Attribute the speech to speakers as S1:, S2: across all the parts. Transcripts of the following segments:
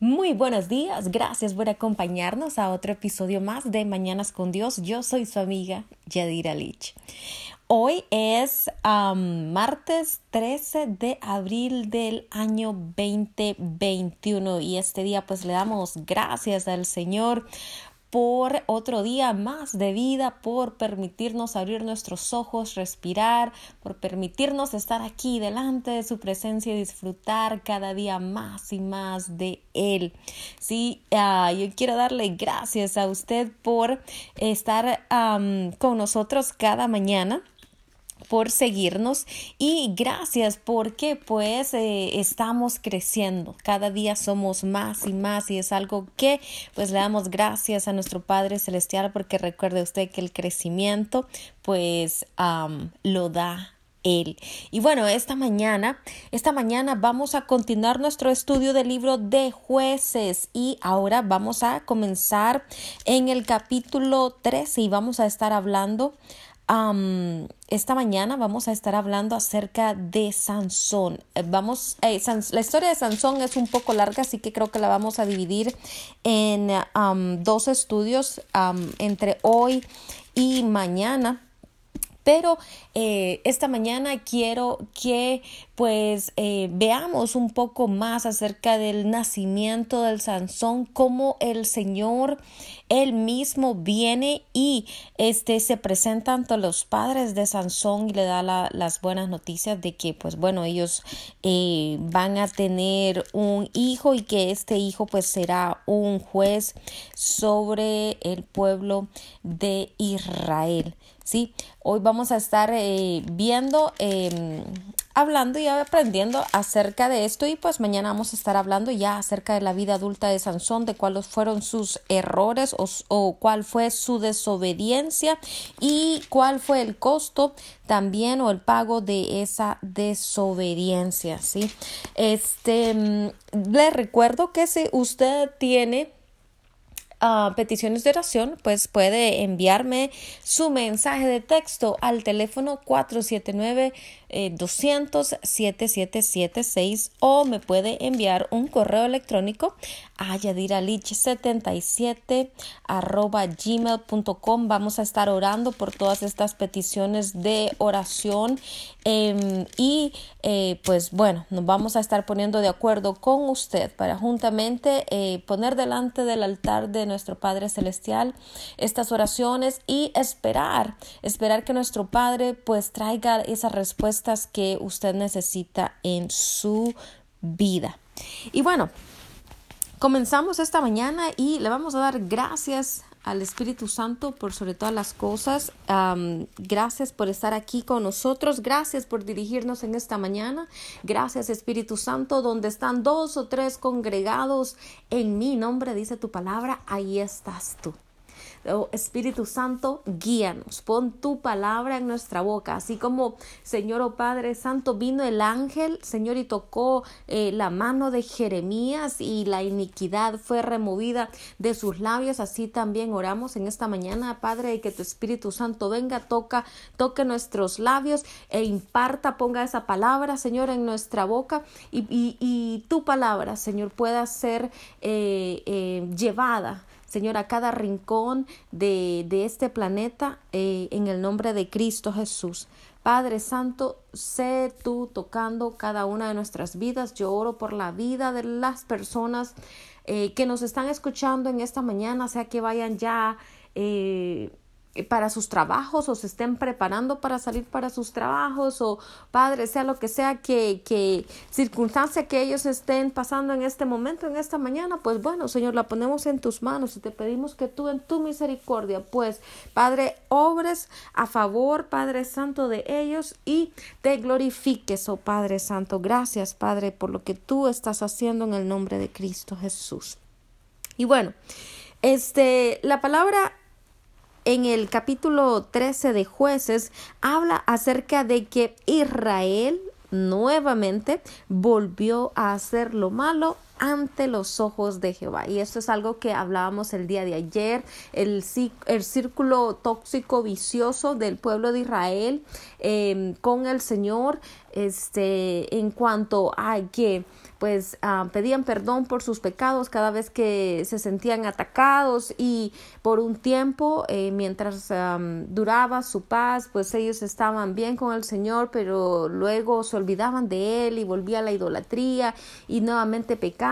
S1: Muy buenos días, gracias por acompañarnos a otro episodio más de Mañanas con Dios. Yo soy su amiga Yadira Lich. Hoy es martes 13 de abril del año 2021 y este día pues le damos gracias al Señor por otro día más de vida, por permitirnos abrir nuestros ojos, respirar, por permitirnos estar aquí delante de su presencia y disfrutar cada día más y más de Él. Sí, ah, yo quiero darle gracias a usted por estar con nosotros cada mañana por seguirnos y gracias porque pues eh, estamos creciendo cada día somos más y más y es algo que pues le damos gracias a nuestro Padre Celestial porque recuerde usted que el crecimiento pues lo da él. Y bueno, esta mañana, esta mañana vamos a continuar nuestro estudio del libro de jueces y ahora vamos a comenzar en el capítulo 13 y vamos a estar hablando esta mañana vamos a estar hablando acerca de Sansón. Eh, vamos, eh, la historia de Sansón es un poco larga, así que creo que la vamos a dividir en dos estudios entre hoy y mañana. Pero eh, esta mañana quiero que pues veamos un poco más acerca del nacimiento del Sansón, cómo el Señor él mismo viene y este se presenta ante los padres de Sansón y le da las buenas noticias de que pues bueno ellos eh, van a tener un hijo y que este hijo pues será un juez sobre el pueblo de Israel. Sí, hoy vamos a estar eh, viendo, em, hablando y aprendiendo acerca de esto y pues mañana vamos a estar hablando ya acerca de la vida adulta de Sansón, de cuáles fueron sus errores o, o cuál fue su desobediencia y cuál fue el costo también o el pago de esa desobediencia, ¿sí? Este, mm, le recuerdo que si usted tiene peticiones de oración, pues puede enviarme su mensaje de texto al teléfono 479 200 7776 o me puede enviar un correo electrónico a yadiralich77 arroba gmail.com. Vamos a estar orando por todas estas peticiones de oración em, y eh, pues bueno, nos vamos a estar poniendo de acuerdo con usted para juntamente eh, poner delante del altar de nuestro Padre Celestial estas oraciones y esperar, esperar que nuestro Padre pues traiga esa respuesta que usted necesita en su vida. Y bueno, comenzamos esta mañana y le vamos a dar gracias al Espíritu Santo por sobre todas las cosas. gracias por estar aquí con nosotros. Gracias por dirigirnos en esta mañana. Gracias Espíritu Santo, donde están dos o tres congregados en mi nombre, dice tu palabra, ahí estás tú. Oh, Espíritu Santo, guíanos, pon tu palabra en nuestra boca, así como Señor o oh Padre Santo vino el ángel, Señor, y tocó eh, la mano de Jeremías y la iniquidad fue removida de sus labios, así también oramos en esta mañana, Padre, y que tu Espíritu Santo venga, toca, toque nuestros labios e imparta, ponga esa palabra, Señor, en nuestra boca y, y, tu palabra, Señor, pueda ser eh, eh, llevada Señor, a cada rincón de, de este planeta eh, en el nombre de Cristo Jesús. Padre Santo, sé tú tocando cada una de nuestras vidas. Yo oro por la vida de las personas eh, que nos están escuchando en esta mañana, sea que vayan ya eh, para sus trabajos o se estén preparando para salir para sus trabajos o padre, sea lo que sea que, que circunstancia que ellos estén pasando en este momento, en esta mañana, pues bueno, Señor, la ponemos en tus manos y te pedimos que tú en tu misericordia, pues Padre, obres a favor, Padre Santo, de ellos y te glorifiques, oh Padre Santo. Gracias, Padre, por lo que tú estás haciendo en el nombre de Cristo Jesús. Y bueno, este, la palabra en el capítulo 13 de jueces habla acerca de que Israel nuevamente volvió a hacer lo malo ante los ojos de Jehová. Y esto es algo que hablábamos el día de ayer, el, el círculo tóxico vicioso del pueblo de Israel em, con el Señor este, en cuanto a que pues ah, pedían perdón por sus pecados cada vez que se sentían atacados y por un tiempo eh, mientras duraba su paz pues ellos estaban bien con el Señor pero luego se olvidaban de él y volvía la idolatría y nuevamente pecaban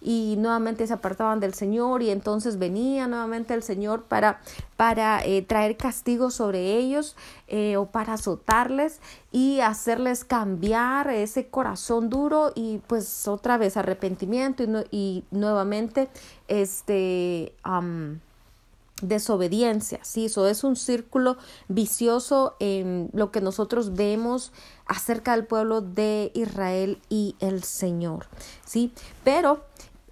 S1: y nuevamente se apartaban del Señor y entonces venía nuevamente el Señor para para eh, traer castigo sobre ellos eh, o para azotarles y hacerles cambiar ese corazón duro y pues otra vez arrepentimiento y, nuevamente este desobediencia, sí, eso es un círculo vicioso en lo que nosotros vemos acerca del pueblo de Israel y el Señor, sí, pero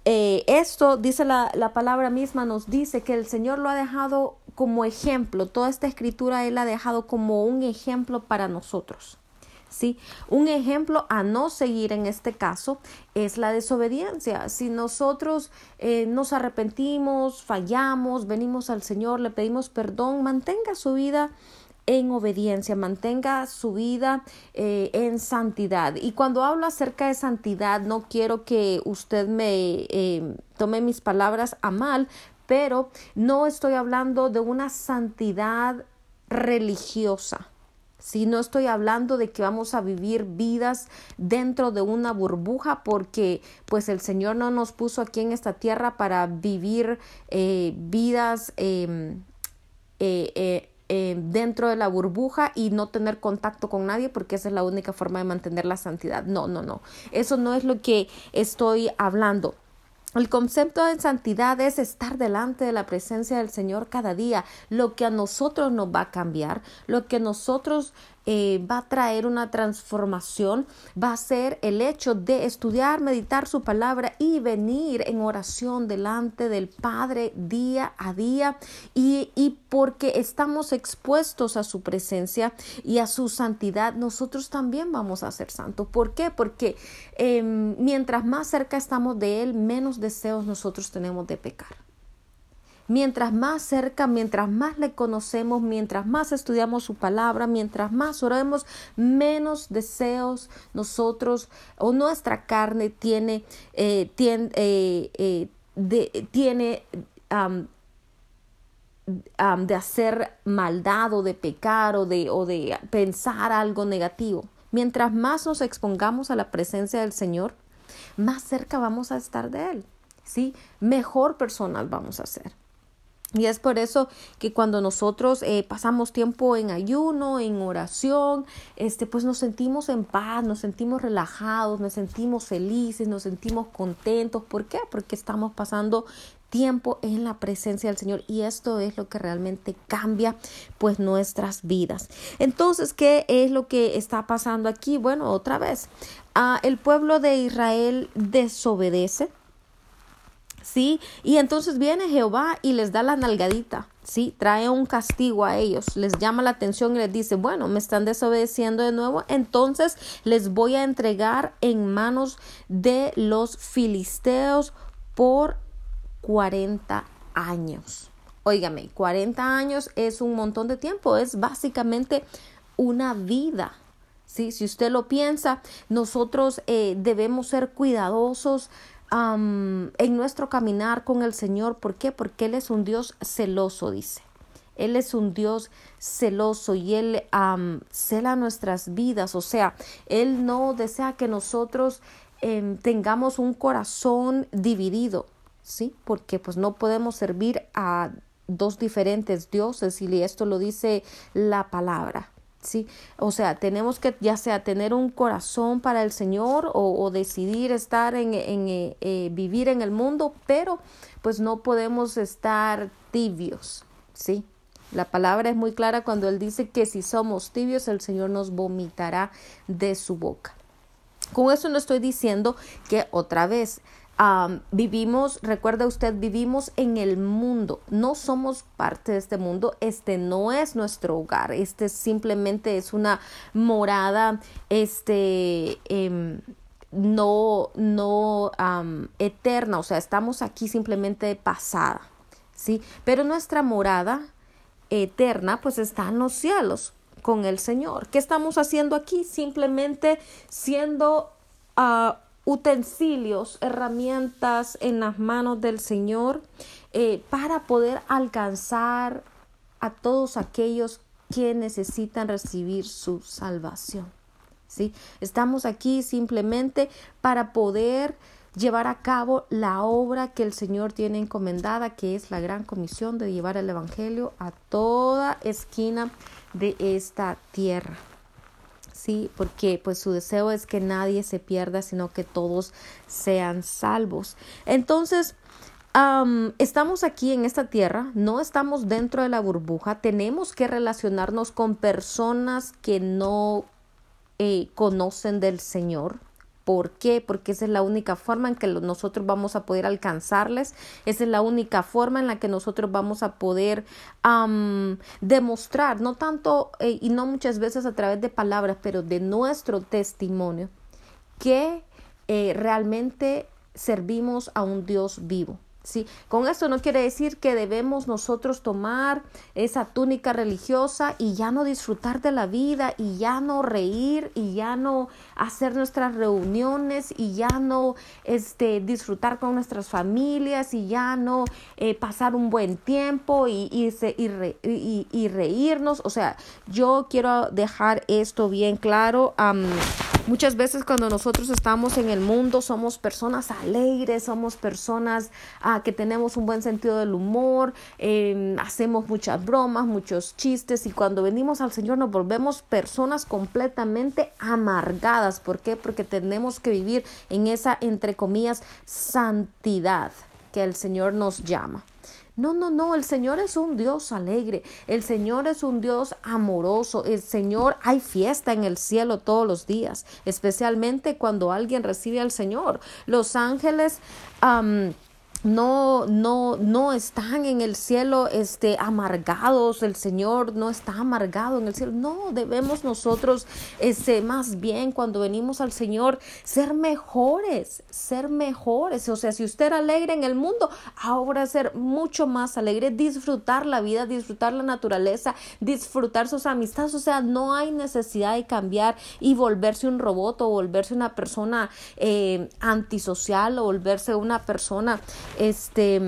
S1: eh, esto, dice la, la, palabra misma, nos dice que el Señor lo ha dejado como ejemplo, toda esta escritura Él ha dejado como un ejemplo para nosotros. ¿Sí? Un ejemplo a no seguir en este caso es la desobediencia. Si nosotros eh, nos arrepentimos, fallamos, venimos al Señor, le pedimos perdón, mantenga su vida en obediencia, mantenga su vida eh, en santidad. Y cuando hablo acerca de santidad, no quiero que usted me eh, tome mis palabras a mal, pero no estoy hablando de una santidad religiosa. Si no estoy hablando de que vamos a vivir vidas dentro de una burbuja porque pues el Señor no nos puso aquí en esta tierra para vivir eh, vidas em, eh, eh, em, dentro de la burbuja y no tener contacto con nadie porque esa es la única forma de mantener la santidad. No, no, no. Eso no es lo que estoy hablando. El concepto de santidad es estar delante de la presencia del Señor cada día. Lo que a nosotros nos va a cambiar, lo que nosotros eh, va a traer una transformación, va a ser el hecho de estudiar, meditar su palabra y venir en oración delante del Padre día a día y, y porque estamos expuestos a su presencia y a su santidad, nosotros también vamos a ser santos. ¿Por qué? Porque em, mientras más cerca estamos de Él, menos deseos nosotros tenemos de pecar. Mientras más cerca, mientras más le conocemos, mientras más estudiamos su palabra, mientras más oremos, menos deseos nosotros o nuestra carne tiene, eh, tiene, eh, eh, de, tiene de hacer maldad o de pecar o de, o de pensar algo negativo. Mientras más nos expongamos a la presencia del Señor, más cerca vamos a estar de Él. ¿sí? Mejor personas vamos a ser. Y es por eso que cuando nosotros eh, pasamos tiempo en ayuno, en oración, este, pues nos sentimos en paz, nos sentimos relajados, nos sentimos felices, nos sentimos contentos. ¿Por qué? Porque estamos pasando tiempo en la presencia del Señor y esto es lo que realmente cambia pues nuestras vidas. Entonces, ¿qué es lo que está pasando aquí? Bueno, otra vez, ah, el pueblo de Israel desobedece ¿sí? Y entonces viene Jehová y les da la nalgadita, ¿sí? Trae un castigo a ellos, les llama la atención y les dice, bueno, me están desobedeciendo de nuevo, entonces les voy a entregar en manos de los filisteos por 40 años. Óigame, 40 años es un montón de tiempo, es básicamente una vida. ¿sí? Si usted lo piensa, nosotros eh, debemos ser cuidadosos en nuestro caminar con el Señor. ¿Por qué? Porque Él es un Dios celoso, dice. Él es un Dios celoso y Él cela nuestras vidas. O sea, Él no desea que nosotros em, tengamos un corazón dividido, ¿sí? Porque pues no podemos servir a dos diferentes dioses y esto lo dice la palabra. ¿Sí? O sea, tenemos que ya sea tener un corazón para el Señor o, decidir estar en, eh, eh, vivir en el mundo, pero pues no podemos estar tibios, ¿sí? La palabra es muy clara cuando Él dice que si somos tibios, el Señor nos vomitará de su boca. Con eso no estoy diciendo que otra vez vivimos, recuerda usted, vivimos en el mundo, no somos parte de este mundo, este no es nuestro hogar, este simplemente es una morada, este, em, no, no eterna, o sea, estamos aquí simplemente pasada, ¿sí? Pero nuestra morada eterna pues está en los cielos con el Señor. ¿Qué estamos haciendo aquí? Simplemente siendo uh, utensilios, herramientas en las manos del Señor eh, para poder alcanzar a todos aquellos que necesitan recibir su salvación. ¿sí? Estamos aquí simplemente para poder llevar a cabo la obra que el Señor tiene encomendada, que es la gran comisión de llevar el Evangelio a toda esquina de esta tierra. Sí, porque pues su deseo es que nadie se pierda, sino que todos sean salvos. Entonces, estamos aquí en esta tierra, no estamos dentro de la burbuja, tenemos que relacionarnos con personas que no eh, conocen del Señor, ¿Por qué? Porque esa es la única forma en que nosotros vamos a poder alcanzarles, esa es la única forma en la que nosotros vamos a poder demostrar, no tanto eh, y no muchas veces a través de palabras, pero de nuestro testimonio, que eh, realmente servimos a un Dios vivo. Sí, con esto no quiere decir que debemos nosotros tomar esa túnica religiosa y ya no disfrutar de la vida y ya no reír y ya no hacer nuestras reuniones y ya no este, disfrutar con nuestras familias y ya no eh, pasar un buen tiempo y, y, y, reírnos. O sea, yo quiero dejar esto bien claro. Muchas veces cuando nosotros estamos en el mundo somos personas alegres, somos personas ah, que tenemos un buen sentido del humor, em, hacemos muchas bromas, muchos chistes y cuando venimos al Señor nos volvemos personas completamente amargadas. ¿Por qué? Porque tenemos que vivir en esa, entre comillas, santidad que el Señor nos llama. No, no, no, el Señor es un Dios alegre, el Señor es un Dios amoroso, el Señor hay fiesta en el cielo todos los días, especialmente cuando alguien recibe al Señor. Los ángeles no, no, no están en el cielo este, amargados, el Señor no está amargado en el cielo. No, debemos nosotros, este, más bien cuando venimos al Señor, ser mejores, ser mejores. O sea, si usted era alegre en el mundo, ahora ser mucho más alegre, disfrutar la vida, disfrutar la naturaleza, disfrutar sus amistades. O sea, no hay necesidad de cambiar y volverse un robot o volverse una persona eh, antisocial o volverse una persona este,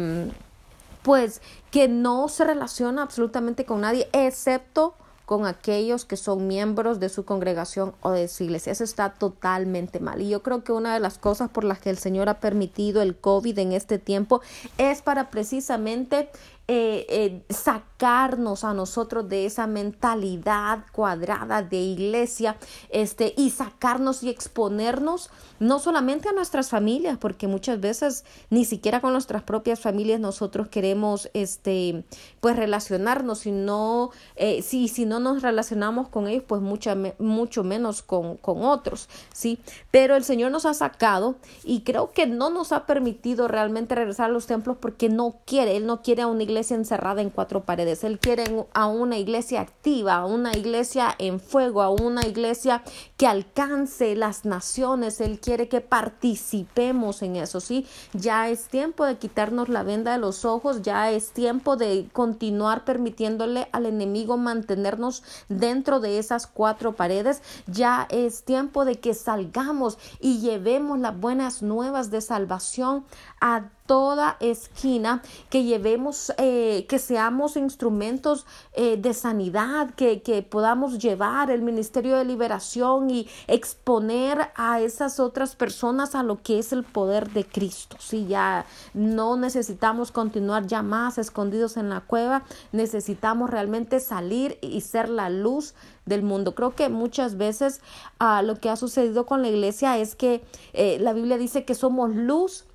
S1: pues que no se relaciona absolutamente con nadie, excepto con aquellos que son miembros de su congregación o de su iglesia. Eso está totalmente mal. Y yo creo que una de las cosas por las que el Señor ha permitido el COVID en este tiempo es para precisamente eh, eh, sacarnos a nosotros de esa mentalidad cuadrada de iglesia este, y sacarnos y exponernos no solamente a nuestras familias, porque muchas veces ni siquiera con nuestras propias familias nosotros queremos este, pues relacionarnos, sino, eh, si, si no nos relacionamos con ellos, pues mucha, mucho menos con, con otros, ¿sí? Pero el Señor nos ha sacado y creo que no nos ha permitido realmente regresar a los templos porque no quiere, Él no quiere a una iglesia encerrada en cuatro paredes. Él quiere a una iglesia activa, a una iglesia en fuego, a una iglesia que alcance las naciones. Él quiere que participemos en eso, ¿sí? Ya es tiempo de quitarnos la venda de los ojos, ya es tiempo de continuar permitiéndole al enemigo mantenernos dentro de esas cuatro paredes. Ya es tiempo de que salgamos y llevemos las buenas nuevas de salvación a toda esquina, que llevemos, eh, que seamos instrumentos eh, de sanidad, que, que, podamos llevar el ministerio de liberación y exponer a esas otras personas a lo que es el poder de Cristo. Si ya no necesitamos continuar ya más escondidos en la cueva, necesitamos realmente salir y ser la luz del mundo. Creo que muchas veces ah, lo que ha sucedido con la iglesia es que eh, la Biblia dice que somos luz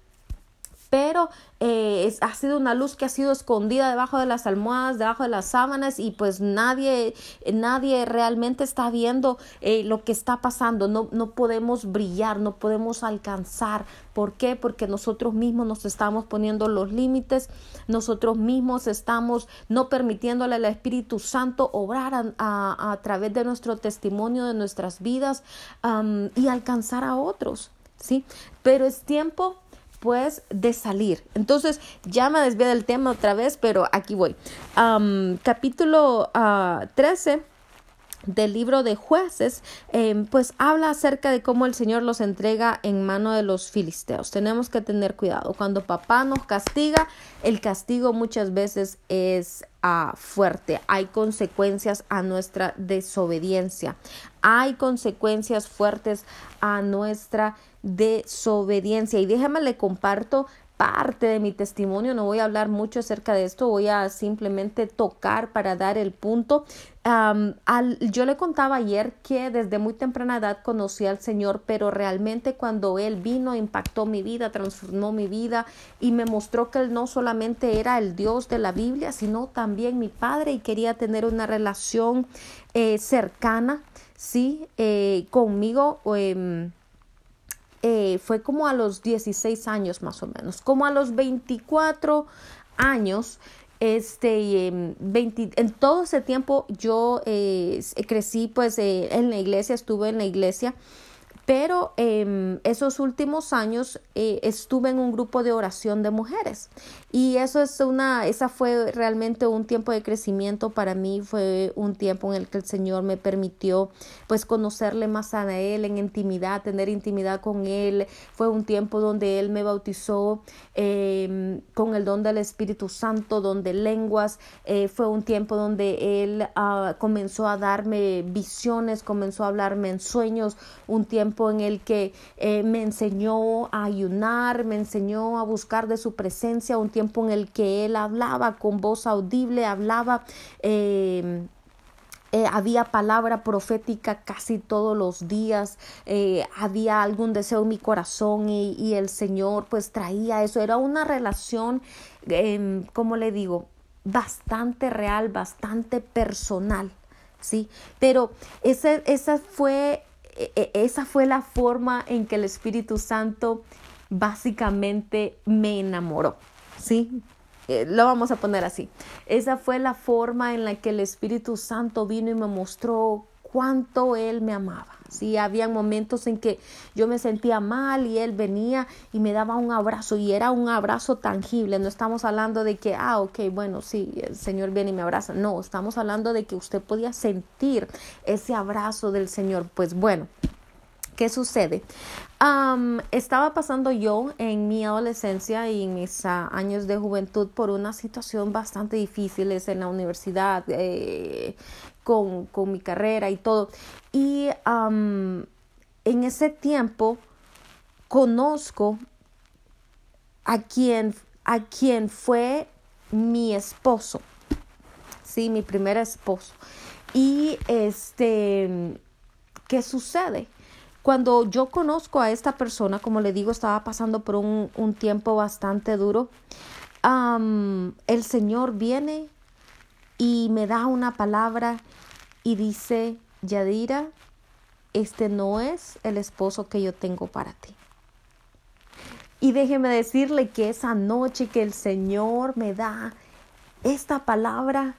S1: pero eh, ha sido una luz que ha sido escondida debajo de las almohadas, debajo de las sábanas y pues nadie, nadie realmente está viendo eh, lo que está pasando. No, no podemos brillar, no podemos alcanzar. ¿Por qué? Porque nosotros mismos nos estamos poniendo los límites, nosotros mismos estamos no permitiéndole al Espíritu Santo obrar a, través de nuestro testimonio, de nuestras vidas y alcanzar a otros. ¿sí? Pero es tiempo pues de salir. Entonces, ya me desvié del tema otra vez, pero aquí voy. capítulo 13 ah, del libro de jueces, em, pues habla acerca de cómo el Señor los entrega en mano de los filisteos. Tenemos que tener cuidado. Cuando papá nos castiga, el castigo muchas veces es ah, fuerte. Hay consecuencias a nuestra desobediencia. Hay consecuencias fuertes a nuestra desobediencia. Y déjame le comparto parte de mi testimonio, no voy a hablar mucho acerca de esto, voy a simplemente tocar para dar el punto. al, yo le contaba ayer que desde muy temprana edad conocí al Señor, pero realmente cuando Él vino impactó mi vida, transformó mi vida y me mostró que Él no solamente era el Dios de la Biblia, sino también mi Padre y quería tener una relación eh, cercana, sí, eh, conmigo. Em, eh, fue como a los 16 años más o menos, como a los 24 años, este, en todo ese tiempo yo eh, crecí pues eh, en la iglesia, estuve en la iglesia pero eh, esos últimos años eh, estuve en un grupo de oración de mujeres. Y eso es una, esa fue realmente un tiempo de crecimiento para mí, fue un tiempo en el que el Señor me permitió pues conocerle más a Él en intimidad, tener intimidad con Él, fue un tiempo donde Él me bautizó eh, con el don del Espíritu Santo, donde lenguas, eh, fue un tiempo donde Él uh, comenzó a darme visiones, comenzó a hablarme en sueños, un tiempo en el que eh, me enseñó a ayunar, me enseñó a buscar de su presencia, un tiempo en el que Él hablaba con voz audible, hablaba... Em, eh, había palabra profética casi todos los días, eh, había algún deseo en mi corazón y, el Señor pues traía eso. Era una relación, eh, como le digo, bastante real, bastante personal, ¿sí? Pero esa fue esa fue la forma en que el Espíritu Santo básicamente me enamoró, ¿sí? Eh, lo vamos a poner así. Esa fue la forma en la que el Espíritu Santo vino y me mostró cuánto Él me amaba. Sí, había momentos en que yo me sentía mal y él venía y me daba un abrazo y era un abrazo tangible. No estamos hablando de que, ah, ok, bueno, sí, el Señor viene y me abraza. No, estamos hablando de que usted podía sentir ese abrazo del Señor. Pues bueno, ¿qué sucede? estaba pasando yo en mi adolescencia y en mis ah, años de juventud por una situación bastante difícil en la universidad, eh, con, con, mi carrera y todo. Y en ese tiempo conozco a quien, a quien fue mi esposo, sí, mi primer esposo. Y este, ¿qué sucede? Cuando yo conozco a esta persona, como le digo, estaba pasando por un, un tiempo bastante duro, el Señor viene y me da una palabra y dice, Yadira, este no es el esposo que yo tengo para ti. Y déjeme decirle que esa noche que el Señor me da esta palabra,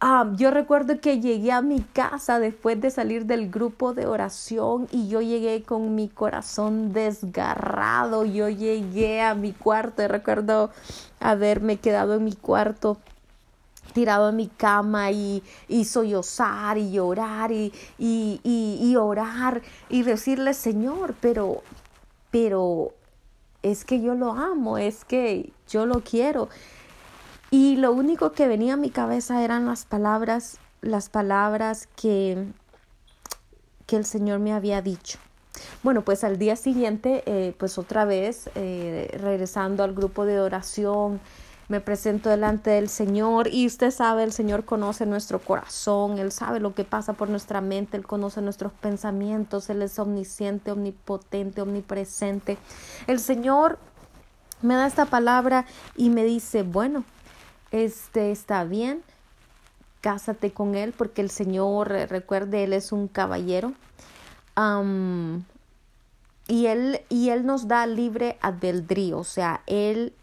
S1: Ah, yo recuerdo que llegué a mi casa después de salir del grupo de oración y yo llegué con mi corazón desgarrado. Yo llegué a mi cuarto recuerdo haberme quedado en mi cuarto tirado en mi cama y, y sollozar y llorar y, y, y, orar y decirle Señor, pero, pero es que yo lo amo, es que yo lo quiero. Y lo único que venía a mi cabeza eran las palabras, las palabras que, que el Señor me había dicho. Bueno, pues al día siguiente, eh, pues otra vez, eh, regresando al grupo de oración, me presento delante del Señor y usted sabe, el Señor conoce nuestro corazón, Él sabe lo que pasa por nuestra mente, Él conoce nuestros pensamientos, Él es omnisciente, omnipotente, omnipresente. El Señor me da esta palabra y me dice, bueno, este está bien, cásate con él porque el Señor, recuerde, él es un caballero. y él, y él nos da libre albedrío, o sea, él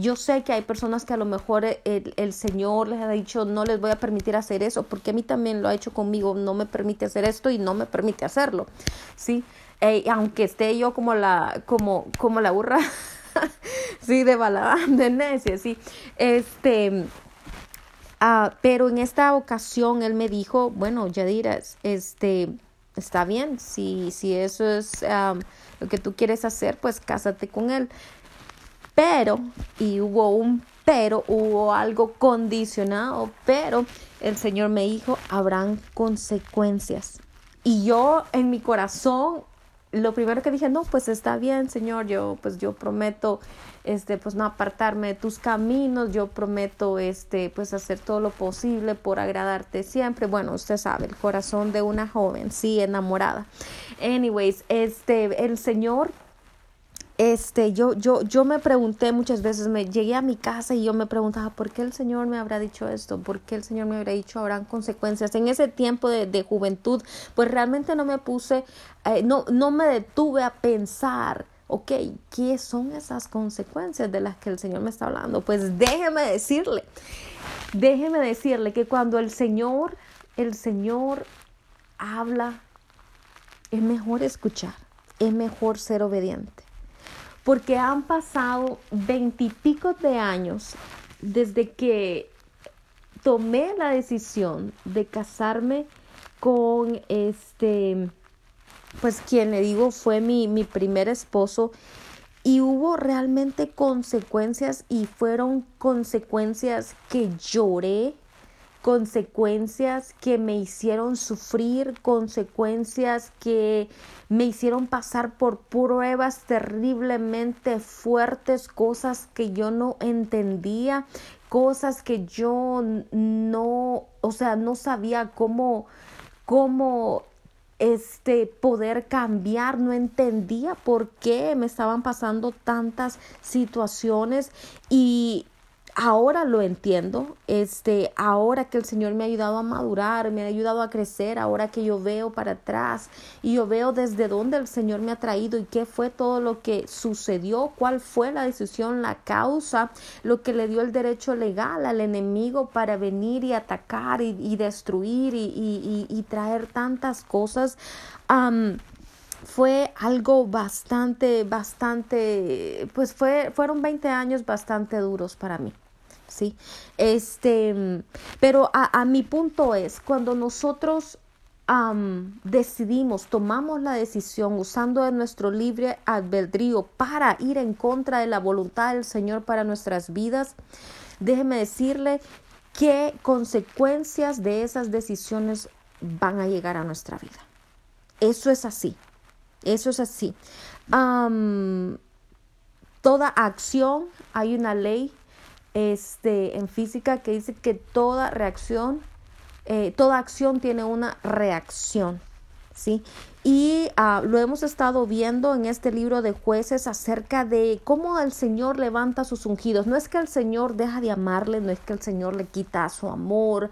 S1: yo sé que hay personas que a lo mejor el, el, Señor les ha dicho no les voy a permitir hacer eso, porque a mí también lo ha hecho conmigo, no me permite hacer esto y no me permite hacerlo, ¿sí? aunque esté yo como la, como, como la burra, sí, de balada, de necia, sí, este, ah, pero en esta ocasión él me dijo, bueno, Yadira, este, está bien, si, si eso es lo que tú quieres hacer, pues cásate con él. Pero, y hubo un pero, hubo algo condicionado, pero el Señor me dijo, habrán consecuencias. Y yo en mi corazón, lo primero que dije, no, pues está bien, Señor, yo pues yo prometo este pues no apartarme de tus caminos, yo prometo este pues hacer todo lo posible por agradarte siempre. Bueno, usted sabe, el corazón de una joven, sí, enamorada. Anyways, este el Señor este, yo, yo, yo me pregunté muchas veces, me llegué a mi casa y yo me preguntaba, ¿por qué el Señor me habrá dicho esto? ¿Por qué el Señor me habrá dicho habrán consecuencias? En ese tiempo de, de juventud, pues realmente no me puse, eh, no, no me detuve a pensar, ok, ¿qué son esas consecuencias de las que el Señor me está hablando? Pues déjeme decirle, déjeme decirle que cuando el Señor, el Señor habla, es mejor escuchar, es mejor ser obediente porque han pasado veintipico de años desde que tomé la decisión de casarme con este, pues quien le digo fue mi, mi primer esposo y hubo realmente consecuencias y fueron consecuencias que lloré consecuencias que me hicieron sufrir, consecuencias que me hicieron pasar por pruebas terriblemente fuertes, cosas que yo no entendía, cosas que yo no, o sea, no sabía cómo, cómo este poder cambiar, no entendía por qué me estaban pasando tantas situaciones y ahora lo entiendo, este, ahora que el Señor me ha ayudado a madurar, me ha ayudado a crecer, ahora que yo veo para atrás y yo veo desde dónde el Señor me ha traído y qué fue todo lo que sucedió, cuál fue la decisión, la causa, lo que le dio el derecho legal al enemigo para venir y atacar y, destruir y, traer tantas cosas. fue algo bastante, bastante, pues fue, fueron 20 años bastante duros para mí. ¿Sí? Este, pero a, mi punto es, cuando nosotros decidimos, tomamos la decisión usando de nuestro libre albedrío para ir en contra de la voluntad del Señor para nuestras vidas, déjeme decirle qué consecuencias de esas decisiones van a llegar a nuestra vida. Eso es así, eso es así. toda acción, hay una ley este, en física que dice que toda reacción, eh, toda acción tiene una reacción, ¿sí? Y ah, lo hemos estado viendo en este libro de jueces acerca de cómo el Señor levanta sus ungidos. No es que el Señor deja de amarle, no es que el Señor le quita su amor,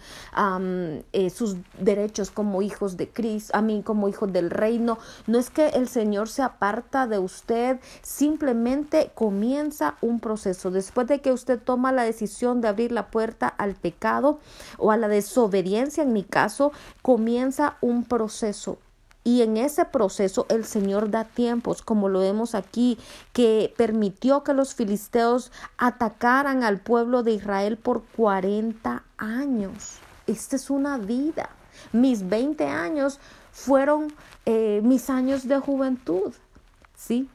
S1: eh, sus derechos como hijos de Cristo, a mí como hijos del reino. No es que el Señor se aparta de usted, simplemente comienza un proceso. Después de que usted toma la decisión de abrir la puerta al pecado o a la desobediencia, en mi caso, comienza un proceso y en ese proceso el Señor da tiempos, como lo vemos aquí, que permitió que los filisteos atacaran al pueblo de Israel por 40 años. Esta es una vida. Mis 20 años fueron eh, mis años de juventud. ¿Sí?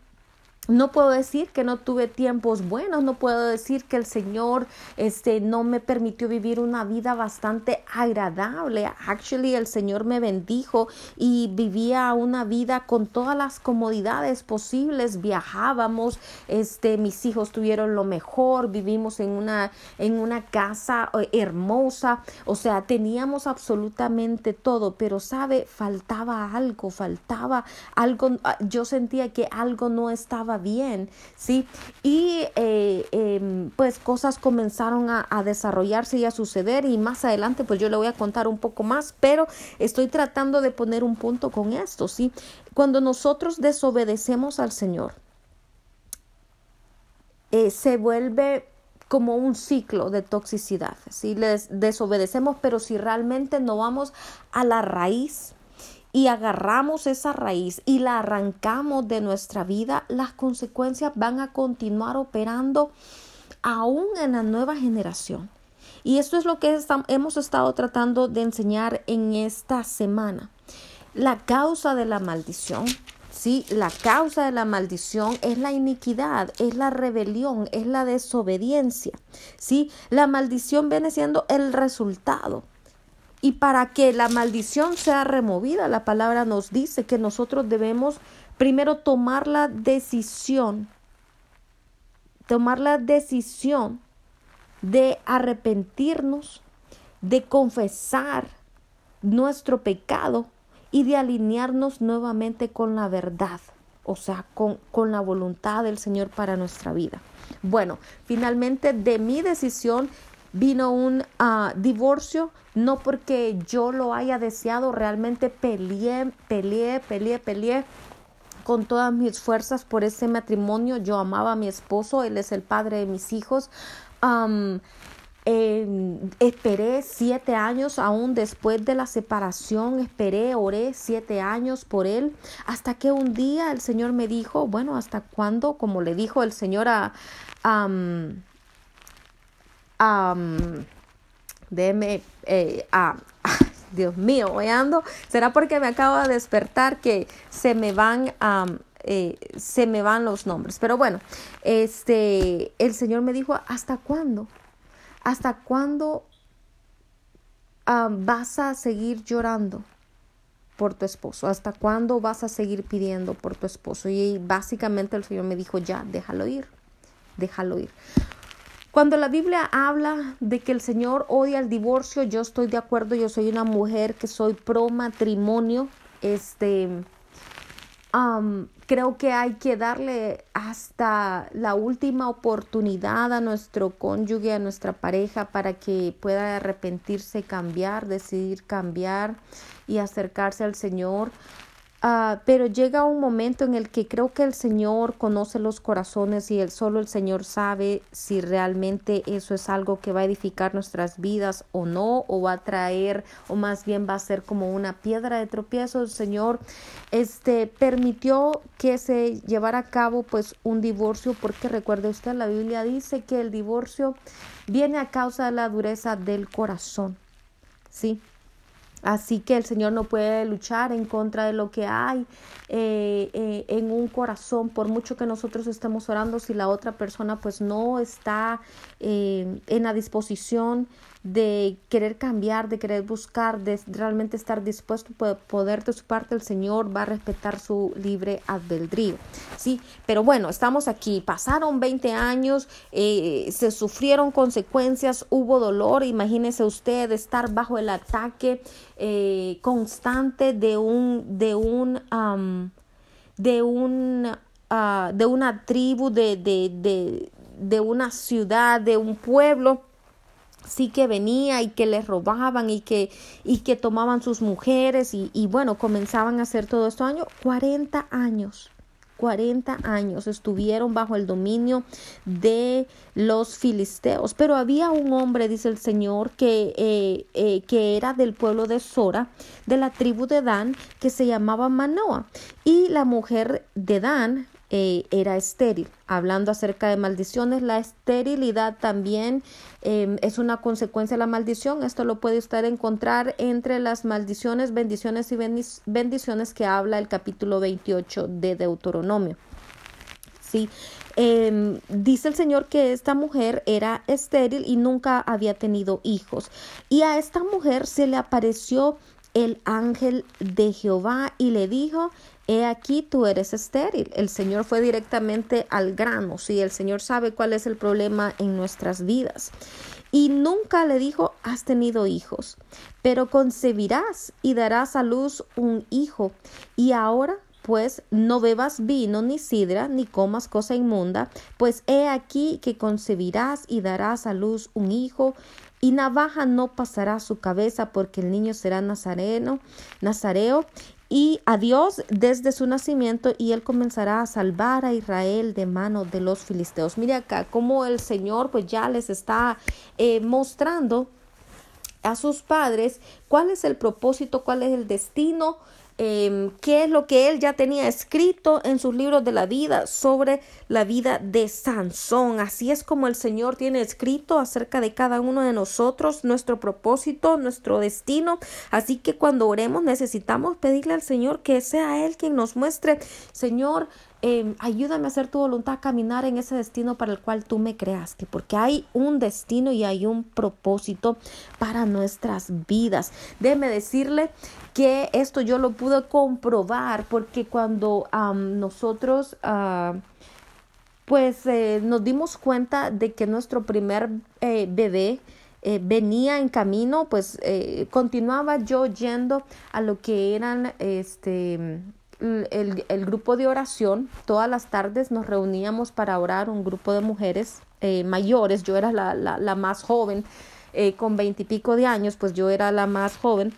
S1: No puedo decir que no tuve tiempos buenos, no puedo decir que el Señor este, no me permitió vivir una vida bastante agradable. Actually, el Señor me bendijo y vivía una vida con todas las comodidades posibles. Viajábamos, este, mis hijos tuvieron lo mejor, vivimos en una, en una casa eh, hermosa, o sea, teníamos absolutamente todo, pero sabe, faltaba algo, faltaba algo, ah, yo sentía que algo no estaba bien, ¿sí? Y eh, em, pues cosas comenzaron a, desarrollarse y a suceder y más adelante pues yo le voy a contar un poco más, pero estoy tratando de poner un punto con esto, ¿sí? Cuando nosotros desobedecemos al Señor, eh, se vuelve como un ciclo de toxicidad. Si les desobedecemos, pero si realmente no vamos a la raíz y agarramos esa raíz y la arrancamos de nuestra vida, las consecuencias van a continuar operando aún en la nueva generación. Y esto es lo que hemos estado tratando de enseñar en esta semana. La causa de la maldición, ¿sí? La causa de la maldición es la iniquidad, es la rebelión, es la desobediencia, ¿sí? La maldición viene siendo el resultado. Y para que la maldición sea removida, la palabra nos dice que nosotros debemos primero tomar la decisión, tomar la decisión de arrepentirnos, de confesar nuestro pecado y de alinearnos nuevamente con la verdad, o sea, con, con, la voluntad del Señor para nuestra vida. Bueno, finalmente de mi decisión vino un ah, divorcio, no porque yo lo haya deseado, realmente peleé, peleé, peleé, peleé con todas mis fuerzas por ese matrimonio. Yo amaba a mi esposo, él es el padre de mis hijos. esperé siete años, aún después de la separación, esperé, oré siete años por él, hasta que un día el Señor me dijo, bueno, ¿hasta cuándo? Como le dijo el Señor a... déjeme, eh, Dios mío, hoy ando, será porque me acabo de despertar que se me van eh, se me van los nombres. Pero bueno, este, el Señor me dijo, ¿hasta cuándo? ¿Hasta cuándo vas a seguir llorando por tu esposo? ¿Hasta cuándo vas a seguir pidiendo por tu esposo? Y básicamente el Señor me dijo, ya, déjalo ir, déjalo ir. Cuando la Biblia habla de que el Señor odia el divorcio, yo estoy de acuerdo, yo soy una mujer que soy pro matrimonio, este, creo que hay que darle hasta la última oportunidad a nuestro cónyuge, a nuestra pareja, para que pueda arrepentirse, cambiar, decidir cambiar y acercarse al Señor. Ah, pero llega un momento en el que creo que el Señor conoce los corazones y el, solo el Señor sabe si realmente eso es algo que va a edificar nuestras vidas o no, o va a traer, o más bien va a ser como una piedra de tropiezo. El Señor este, permitió que se llevara a cabo pues un divorcio, porque recuerde usted, la Biblia dice que el divorcio viene a causa de la dureza del corazón. ¿Sí? Así que el Señor no puede luchar en contra de lo que hay eh, eh, en un corazón, por mucho que nosotros estemos orando, si la otra persona pues no está eh, en la disposición de querer cambiar, de querer buscar, de realmente estar dispuesto a poder de su parte, el Señor va a respetar su libre albedrío. Sí, pero bueno, estamos aquí, pasaron 20 años, eh, se sufrieron consecuencias, hubo dolor, imagínese usted estar bajo el ataque eh, constante de un, de un, de un, ah, de una tribu, de, de, de, de una ciudad, de un pueblo sí que venía y que les robaban y que, y que tomaban sus mujeres y, y bueno, comenzaban a hacer todo esto año, 40 años. 40 años estuvieron bajo el dominio de los filisteos. Pero había un hombre, dice el Señor, que, eh, eh, que era del pueblo de Sora, de la tribu de Dan, que se llamaba Manoa. Y la mujer de Dan, eh, era estéril. Hablando acerca de maldiciones, la esterilidad también em, es una consecuencia de la maldición. Esto lo puede usted encontrar entre las maldiciones, bendiciones y bendiciones que habla el capítulo 28 de Deuteronomio. Sí. Em, dice el Señor que esta mujer era estéril y nunca había tenido hijos. Y a esta mujer se le apareció el ángel de Jehová y le dijo, he aquí tú eres estéril. El Señor fue directamente al grano, sí, el Señor sabe cuál es el problema en nuestras vidas. Y nunca le dijo, has tenido hijos, pero concebirás y darás a luz un hijo. Y ahora pues no bebas vino ni sidra, ni comas cosa inmunda, pues he aquí que concebirás y darás a luz un hijo, y navaja no pasará su cabeza, porque el niño será nazareno, nazareo, y a Dios desde su nacimiento y él comenzará a salvar a Israel de mano de los filisteos. Mire acá cómo el Señor pues ya les está eh, mostrando a sus padres cuál es el propósito, cuál es el destino Em, qué es lo que él ya tenía escrito en sus libros de la vida sobre la vida de Sansón. Así es como el Señor tiene escrito acerca de cada uno de nosotros, nuestro propósito, nuestro destino. Así que cuando oremos necesitamos pedirle al Señor que sea Él quien nos muestre, Señor, Em, ayúdame a hacer tu voluntad, a caminar en ese destino para el cual tú me creaste, porque hay un destino y hay un propósito para nuestras vidas. Déjeme decirle que esto yo lo pude comprobar porque cuando nosotros ah, pues eh, nos dimos cuenta de que nuestro primer eh, bebé eh, venía en camino, pues continuaba yo yendo a lo que eran este el, el, grupo de oración, todas las tardes nos reuníamos para orar, un grupo de mujeres eh, mayores, yo era la, la, la más joven, eh, con veintipico de años, pues yo era la más joven,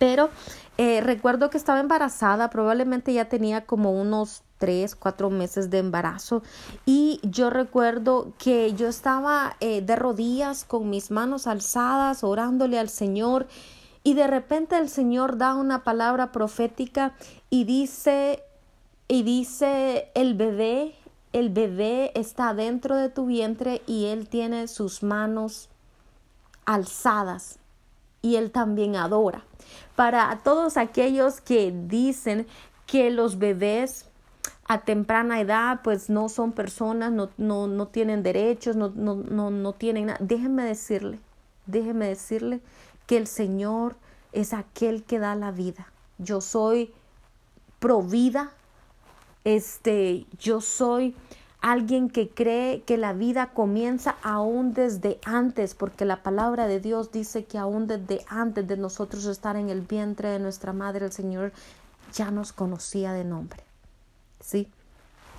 S1: pero eh, recuerdo que estaba embarazada, probablemente ya tenía como unos tres, cuatro meses de embarazo y yo recuerdo que yo estaba de rodillas con mis manos alzadas orándole al Señor y de repente el Señor da una palabra profética y dice, y dice, el bebé, el bebé está dentro de tu vientre y él tiene sus manos alzadas y él también adora. Para todos aquellos que dicen que los bebés a temprana edad pues no son personas, no, no, no tienen derechos, no, no, no, no tienen nada, déjenme decirle, déjenme decirle que el Señor es aquel que da la vida. Yo soy provida, este, yo soy alguien que cree que la vida comienza aún desde antes, porque la palabra de Dios dice que aún desde antes de nosotros estar en el vientre de nuestra madre, el Señor ya nos conocía de nombre. ¿Sí?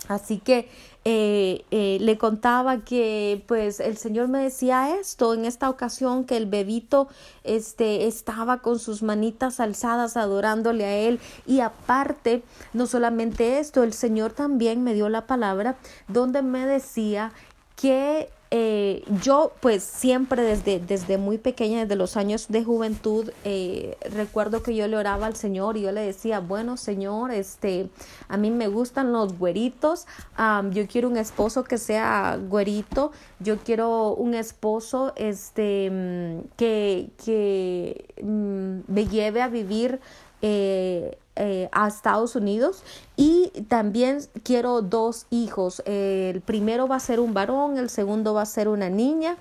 S1: Así que eh, eh, le contaba que pues el Señor me decía esto en esta ocasión que el bebito este estaba con sus manitas alzadas adorándole a él. Y aparte no solamente esto el Señor también me dio la palabra donde me decía que eh, yo pues siempre desde, desde muy pequeña, desde los años de juventud, eh, recuerdo que yo le oraba al Señor y yo le decía, bueno Señor, este, a mí me gustan los güeritos, yo quiero un esposo que sea güerito, yo quiero un esposo este, mm, que, que mm, me lleve a vivir eh, eh, a Estados Unidos y también quiero dos hijos. el primero va a ser un varón, el segundo va a ser una niña.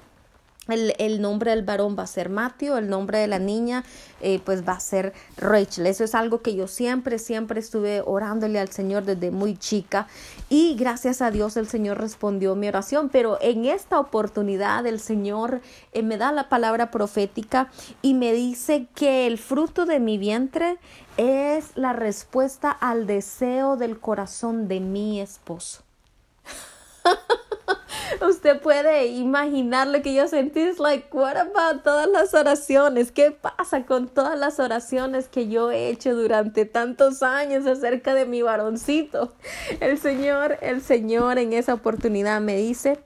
S1: El, el, nombre del varón va a ser Matthew, el nombre de la niña eh, pues va a ser Rachel. Eso es algo que yo siempre, siempre estuve orándole al Señor desde muy chica y gracias a Dios el Señor respondió mi oración. Pero en esta oportunidad el Señor eh, me da la palabra profética y me dice que el fruto de mi vientre es la respuesta al deseo del corazón de mi esposo. Usted puede imaginar lo que yo sentí. Es like, what about todas las oraciones? ¿Qué pasa con todas las oraciones que yo he hecho durante tantos años acerca de mi varoncito? El Señor, el Señor en esa oportunidad me dice,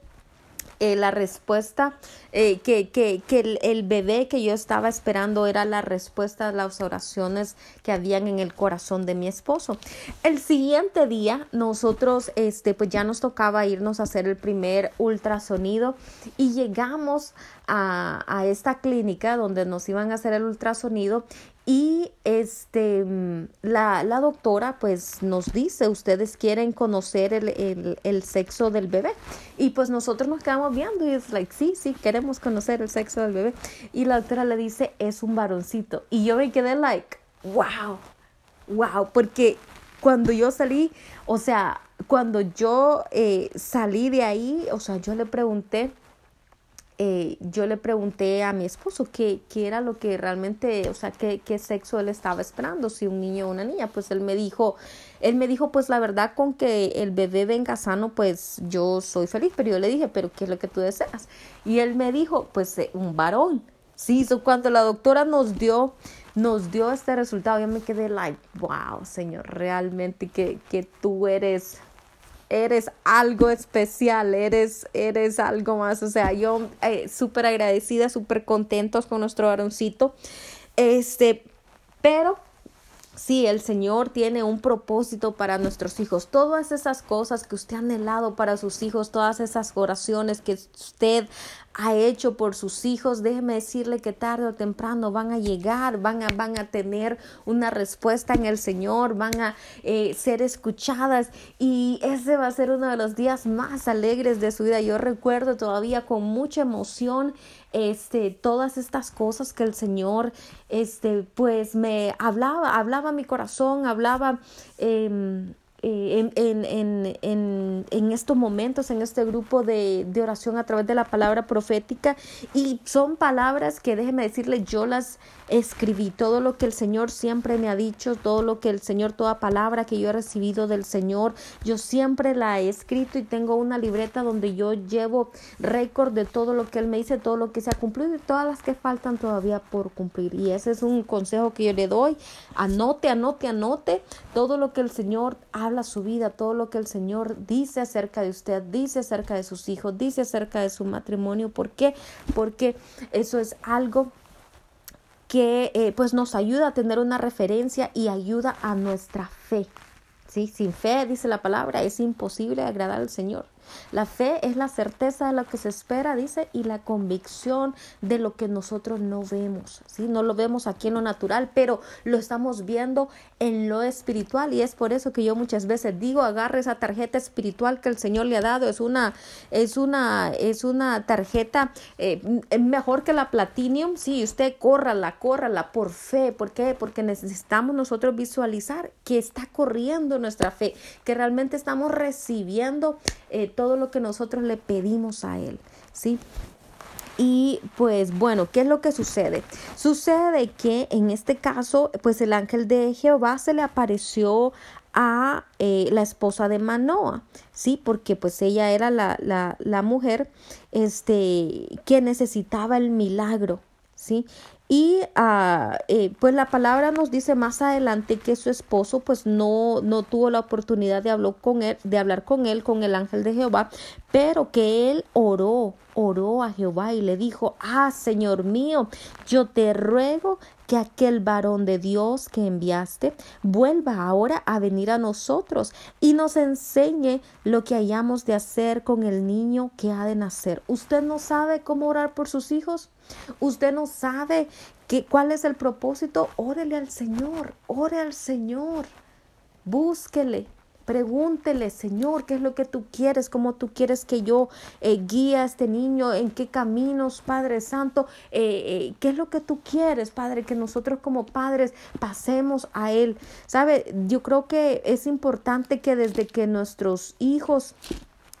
S1: eh, la respuesta, eh, que, que, que el, bebé que yo estaba esperando era la respuesta a las oraciones que habían en el corazón de mi esposo. El siguiente día nosotros, este, pues ya nos tocaba irnos a hacer el primer ultrasonido y llegamos a, a esta clínica donde nos iban a hacer el ultrasonido y este, la, la, doctora pues nos dice, ustedes quieren conocer el, el, el, sexo del bebé. Y pues nosotros nos quedamos viendo y es like, sí, sí, queremos conocer el sexo del bebé. Y la doctora le dice, es un varoncito. Y yo me quedé like, wow, wow, porque cuando yo salí, o sea, cuando yo eh, salí de ahí, o sea, yo le pregunté, eh, yo le pregunté a mi esposo qué, qué, era lo que realmente, o sea, qué, qué sexo él estaba esperando, si un niño o una niña. Pues él me dijo, él me dijo, pues la verdad con que el bebé venga sano, pues yo soy feliz. Pero yo le dije, pero ¿qué es lo que tú deseas? Y él me dijo, pues eh, un varón. Sí, cuando la doctora nos dio, nos dio este resultado, yo me quedé like, wow, Señor, realmente que, que tú eres eres algo especial, eres, eres algo más. O sea, yo eh, súper agradecida, súper contentos con nuestro varoncito. Este, pero Sí, el Señor tiene un propósito para nuestros hijos. Todas esas cosas que usted ha anhelado para sus hijos, todas esas oraciones que usted ha hecho por sus hijos, déjeme decirle que tarde o temprano van a llegar, van a, van a tener una respuesta en el Señor, van a eh, ser escuchadas y ese va a ser uno de los días más alegres de su vida. Yo recuerdo todavía con mucha emoción este, todas estas cosas que el Señor, este, pues me hablaba, hablaba mi corazón, hablaba... Eh, eh, en, en, en, en, estos momentos, en este grupo de, de, oración a través de la palabra profética. Y son palabras que, déjeme decirle, yo las escribí. Todo lo que el Señor siempre me ha dicho, todo lo que el Señor, toda palabra que yo he recibido del Señor, yo siempre la he escrito y tengo una libreta donde yo llevo récord de todo lo que Él me dice, todo lo que se ha cumplido y todas las que faltan todavía por cumplir. Y ese es un consejo que yo le doy. Anote, anote, anote todo lo que el Señor habla su vida, todo lo que el Señor dice acerca de usted, dice acerca de sus hijos, dice acerca de su matrimonio. ¿Por qué? Porque eso es algo que eh, pues nos ayuda a tener una referencia y ayuda a nuestra fe. ¿sí? Sin fe, dice la palabra, es imposible agradar al Señor. La fe es la certeza de lo que se espera, dice, y la convicción de lo que nosotros no vemos. ¿sí? No lo vemos aquí en lo natural, pero lo estamos viendo en lo espiritual. Y es por eso que yo muchas veces digo, agarre esa tarjeta espiritual que el Señor le ha dado. Es una, es una, es una tarjeta eh, mejor que la Platinum. Sí, usted córrala, córrala por fe. ¿Por qué? Porque necesitamos nosotros visualizar que está corriendo nuestra fe, que realmente estamos recibiendo eh, todo lo que nosotros le pedimos a Él, ¿sí? Y pues bueno, ¿qué es lo que sucede? Sucede que en este caso, pues el ángel de Jehová se le apareció a eh, la esposa de Manoa, ¿sí? Porque pues ella era la, la, la mujer este, que necesitaba el milagro, ¿sí? Y ah, eh, pues la palabra nos dice más adelante que su esposo pues no, no tuvo la oportunidad de, hablar con él, de hablar con él, con el ángel de Jehová, pero que él oró, oró a Jehová y le dijo, ah, Señor mío, yo te ruego que aquel varón de Dios que enviaste vuelva ahora a venir a nosotros y nos enseñe lo que hayamos de hacer con el niño que ha de nacer. ¿Usted no sabe cómo orar por sus hijos? Usted no sabe que, cuál es el propósito. Órele al Señor, ore al Señor. Búsquele, Pregúntele, Señor, qué es lo que tú quieres, cómo tú quieres que yo eh, guíe a este niño, en qué caminos, Padre Santo, eh, eh, qué es lo que tú quieres, Padre, que nosotros como padres pasemos a Él. ¿Sabe? Yo creo que es importante que desde que nuestros hijos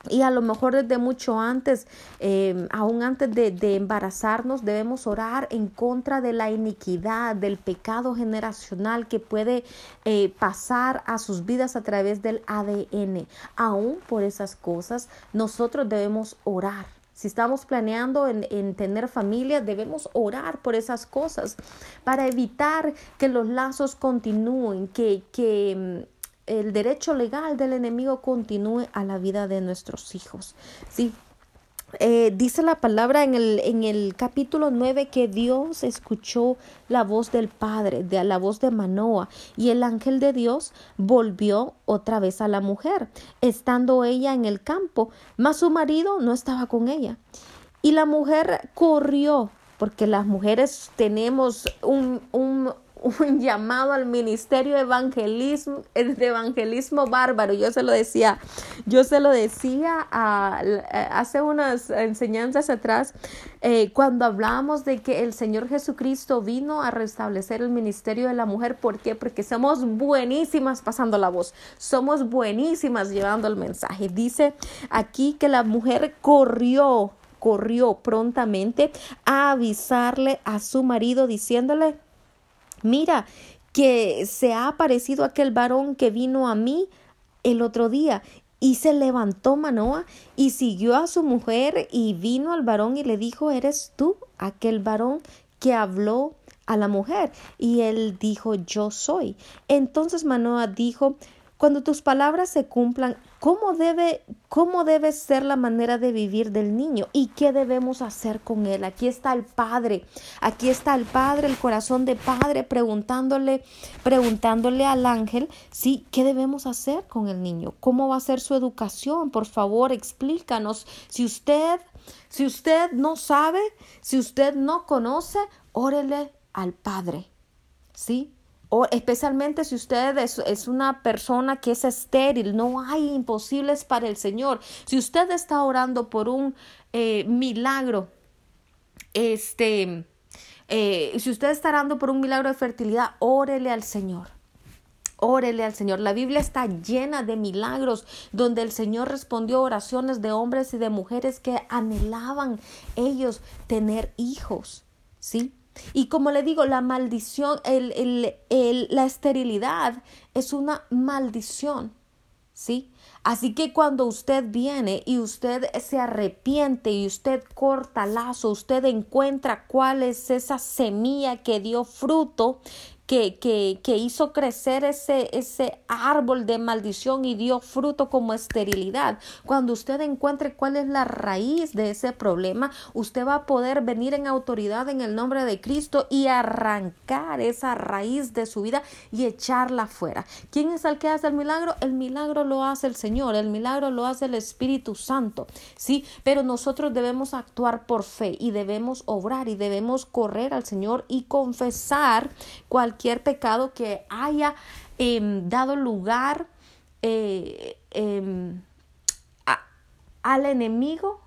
S1: y a lo mejor desde mucho antes, em, aún antes de, embarazarnos, debemos orar en contra de la iniquidad, del pecado generacional que puede eh, pasar a sus vidas a través del ADN. Aún por esas cosas, nosotros debemos orar. Si estamos planeando en, tener familia, debemos orar por esas cosas para evitar que los lazos continúen, que, que em, el derecho legal del enemigo continúe a la vida de nuestros hijos. Sí. Eh, dice la palabra en el, en el capítulo 9 que Dios escuchó la voz del Padre, de la voz de Manoa, y el ángel de Dios volvió otra vez a la mujer, estando ella en el campo, mas su marido no estaba con ella. Y la mujer corrió, porque las mujeres tenemos un, un, un llamado al ministerio de evangelismo, de evangelismo bárbaro. Yo se lo decía, yo se lo decía a, hace unas enseñanzas atrás, eh, cuando hablábamos de que el Señor Jesucristo vino a restablecer el ministerio de la mujer. ¿Por qué? Porque somos buenísimas pasando la voz, somos buenísimas llevando el mensaje. Dice aquí que la mujer corrió corrió prontamente a avisarle a su marido diciéndole mira, que se ha aparecido aquel varón que vino a mí el otro día. Y se levantó Manoa y siguió a su mujer y vino al varón y le dijo, ¿eres tú aquel varón que habló a la mujer? Y él dijo, yo soy. Entonces Manoa dijo, cuando tus palabras se cumplan, cómo debe, cómo debe ser la manera de vivir del niño y qué debemos hacer con él. Aquí está el padre, aquí está el padre, el corazón de padre preguntándole, preguntándole al ángel, sí, ¿qué debemos hacer con el niño? ¿Cómo va a ser su educación? Por favor, explícanos. Si usted, si usted no sabe, si usted no conoce, órele al padre. ¿Sí? O especialmente si usted es, una persona que es estéril, no hay imposibles para el Señor. Si usted está orando por un eh, milagro, este, eh, si usted está orando por un milagro de fertilidad, órele al Señor. Órele al Señor. La Biblia está llena de milagros donde el Señor respondió oraciones de hombres y de mujeres que anhelaban ellos tener hijos. ¿Sí? Y como le digo, la maldición, el, el, el, la esterilidad es una maldición, ¿sí? Así que cuando usted viene y usted se arrepiente y usted corta lazo, usted encuentra cuál es esa semilla que dio fruto, que, que, que, hizo crecer ese, ese árbol de maldición y dio fruto como esterilidad. Cuando usted encuentre cuál es la raíz de ese problema, usted va a poder venir en autoridad en el nombre de Cristo y arrancar esa raíz de su vida y echarla fuera. ¿Quién es el que hace el milagro? El milagro lo hace el Señor, el milagro lo hace el Espíritu Santo, ¿sí? Pero nosotros debemos actuar por fe y debemos obrar y debemos correr al Señor y confesar cualquier cualquier pecado que haya em, dado lugar eh, em, al enemigo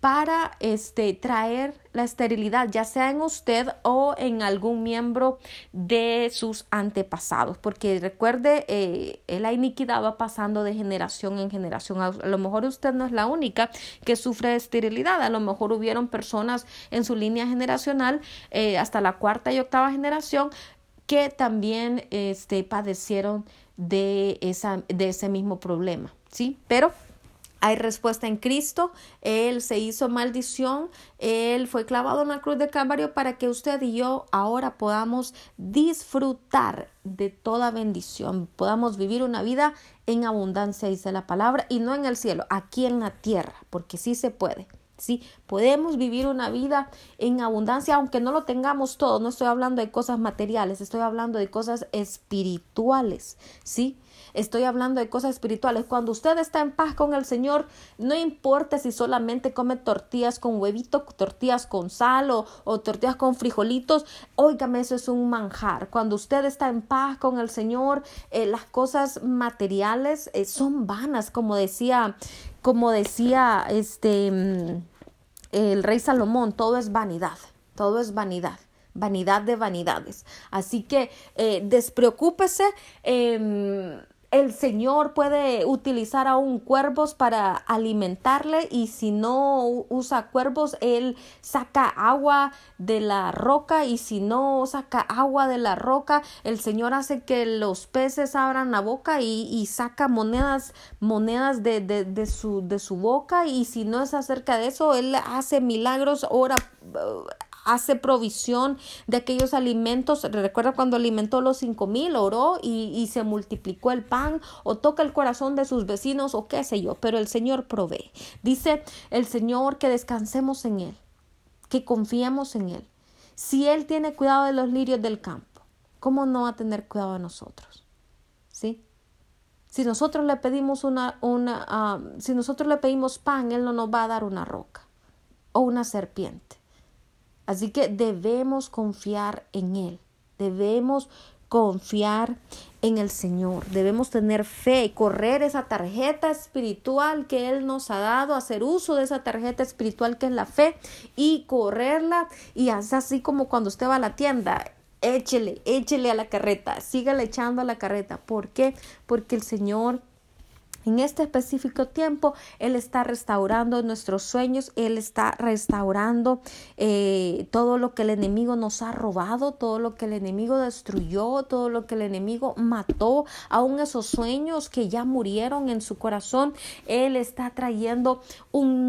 S1: para este, traer la esterilidad, ya sea en usted o en algún miembro de sus antepasados, porque recuerde, eh, la iniquidad va pasando de generación en generación. A, lo mejor usted no es la única que sufre de esterilidad, a lo mejor hubieron personas en su línea generacional eh, hasta la cuarta y octava generación que también este, padecieron de, esa, de ese mismo problema, ¿sí? Pero hay respuesta en Cristo. Él se hizo maldición. Él fue clavado en la cruz de Calvario para que usted y yo ahora podamos disfrutar de toda bendición. Podamos vivir una vida en abundancia, dice la palabra, y no en el cielo, aquí en la tierra, porque sí se puede. ¿Sí? Podemos vivir una vida en abundancia, aunque no lo tengamos todo. No estoy hablando de cosas materiales, estoy hablando de cosas espirituales, ¿sí? Estoy hablando de cosas espirituales. Cuando usted está en paz con el Señor, no importa si solamente come tortillas con huevito, tortillas con sal o, tortillas con frijolitos, óigame, eso es un manjar. Cuando usted está en paz con el Señor, eh, las cosas materiales eh, son vanas, como decía, como decía este mm, el rey Salomón, todo es vanidad, todo es vanidad vanidad de vanidades. Así que eh, despreocúpese. Em, el Señor puede utilizar aún cuervos para alimentarle y si no usa cuervos, Él saca agua de la roca y si no saca agua de la roca, el Señor hace que los peces abran la boca y, y saca monedas, monedas de, de, de, su, de su boca y si no es acerca de eso, Él hace milagros, ora hace provisión de aquellos alimentos. Recuerda cuando alimentó los cinco mil, oró y, y, se multiplicó el pan, o toca el corazón de sus vecinos, o qué sé yo, pero el Señor provee. Dice el Señor que descansemos en Él, que confiemos en Él. Si Él tiene cuidado de los lirios del campo, ¿cómo no va a tener cuidado de nosotros? ¿Sí? Si nosotros le pedimos una, una uh, si nosotros le pedimos pan, Él no nos va a dar una roca o una serpiente. Así que debemos confiar en Él, debemos confiar en el Señor, debemos tener fe, correr esa tarjeta espiritual que Él nos ha dado, hacer uso de esa tarjeta espiritual que es la fe y correrla y hacer así como cuando usted va a la tienda, échele, échele a la carreta, sígale echando a la carreta. ¿Por qué? Porque el Señor en este específico tiempo, Él está restaurando nuestros sueños, Él está restaurando eh, todo lo que el enemigo nos ha robado, todo lo que el enemigo destruyó, todo lo que el enemigo mató, aún esos sueños que ya murieron en su corazón. Él está trayendo un,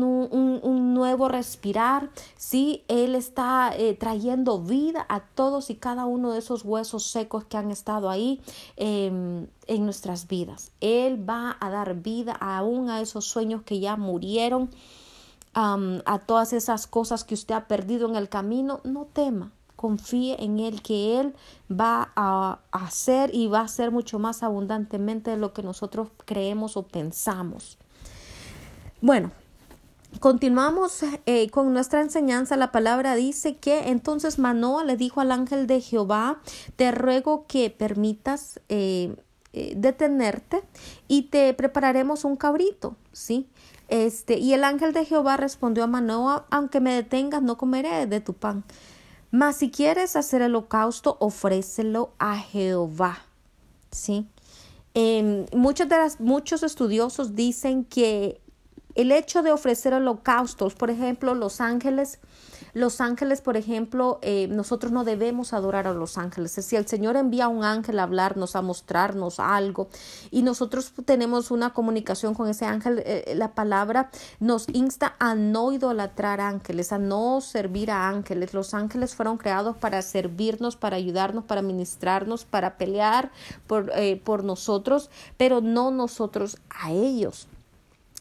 S1: nuevo respirar, sí, Él está eh, trayendo vida a todos y cada uno de esos huesos secos que han estado ahí em, en nuestras vidas. Él va a dar vida aún a esos sueños que ya murieron, a todas esas cosas que usted ha perdido en el camino, no tema. Confíe en Él, que Él va a hacer y va a hacer mucho más abundantemente de lo que nosotros creemos o pensamos. Bueno, Continuamos eh, con nuestra enseñanza. La palabra dice que entonces Manoa le dijo al ángel de Jehová, te ruego que permitas eh, eh, detenerte y te prepararemos un cabrito, ¿sí? Este, y el ángel de Jehová respondió a Manoa, aunque me detengas, no comeré de tu pan. Mas si quieres hacer el holocausto, ofrécelo a Jehová, ¿sí? Em, muchos, de las, muchos estudiosos dicen que el hecho de ofrecer holocaustos, por ejemplo, los ángeles, los ángeles, por ejemplo, eh, nosotros no debemos adorar a los ángeles. Si el Señor envía a un ángel a hablarnos, a mostrarnos algo, y nosotros tenemos una comunicación con ese ángel, eh, eh, la palabra nos insta a no idolatrar ángeles, a no servir a ángeles. Los ángeles fueron creados para servirnos, para ayudarnos, para ministrarnos, para pelear por, por nosotros, pero no nosotros a ellos.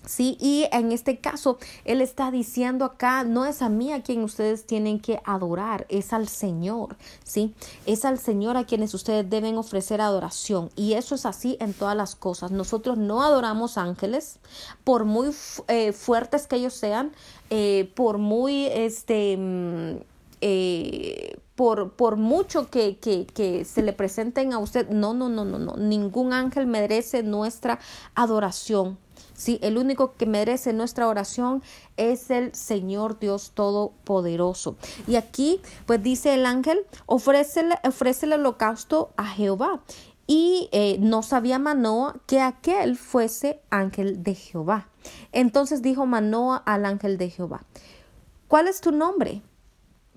S1: Sí, y en este caso, Él está diciendo acá, no es a mí a quien ustedes tienen que adorar, es al Señor, ¿sí? Es al Señor a quienes ustedes deben ofrecer adoración. Y eso es así en todas las cosas. Nosotros no adoramos ángeles, por muy eh, fuertes que ellos sean, eh, por muy, este, mm, eh, por, por, mucho que, que, que, se le presenten a usted, no, no, no, no, no, ningún ángel merece nuestra adoración. Sí, el único que merece nuestra oración es el Señor Dios Todopoderoso. Y aquí, pues dice el ángel, ofrécele, el holocausto a Jehová. Y eh, no sabía Manoa que aquel fuese ángel de Jehová. Entonces dijo Manoa al ángel de Jehová, ¿cuál es tu nombre?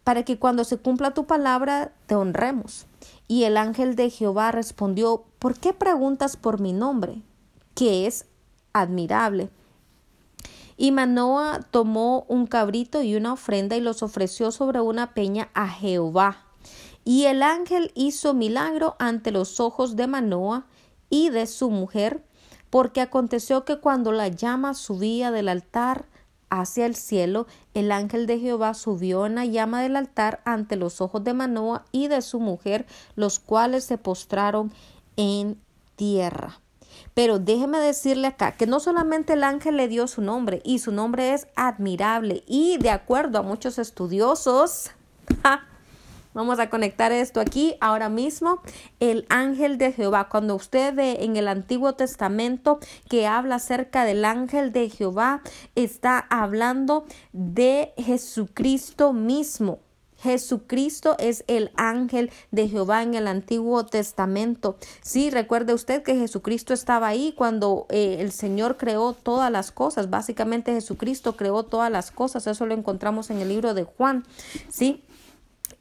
S1: Para que cuando se cumpla tu palabra te honremos. Y el ángel de Jehová respondió, ¿por qué preguntas por mi nombre? Que es admirable. Y Manoa tomó un cabrito y una ofrenda y los ofreció sobre una peña a Jehová. Y el ángel hizo milagro ante los ojos de Manoa y de su mujer, porque aconteció que cuando la llama subía del altar hacia el cielo, el ángel de Jehová subió en la llama del altar ante los ojos de Manoa y de su mujer, los cuales se postraron en tierra. Pero déjeme decirle acá que no solamente el ángel le dio su nombre y su nombre es admirable y de acuerdo a muchos estudiosos, Vamos a conectar esto aquí ahora mismo. El ángel de Jehová. Cuando usted ve en el Antiguo Testamento que habla acerca del ángel de Jehová, está hablando de Jesucristo mismo. Jesucristo es el ángel de Jehová en el Antiguo Testamento. Sí, recuerde usted que Jesucristo estaba ahí cuando eh, el Señor creó todas las cosas. Básicamente Jesucristo creó todas las cosas. Eso lo encontramos en el libro de Juan. Sí.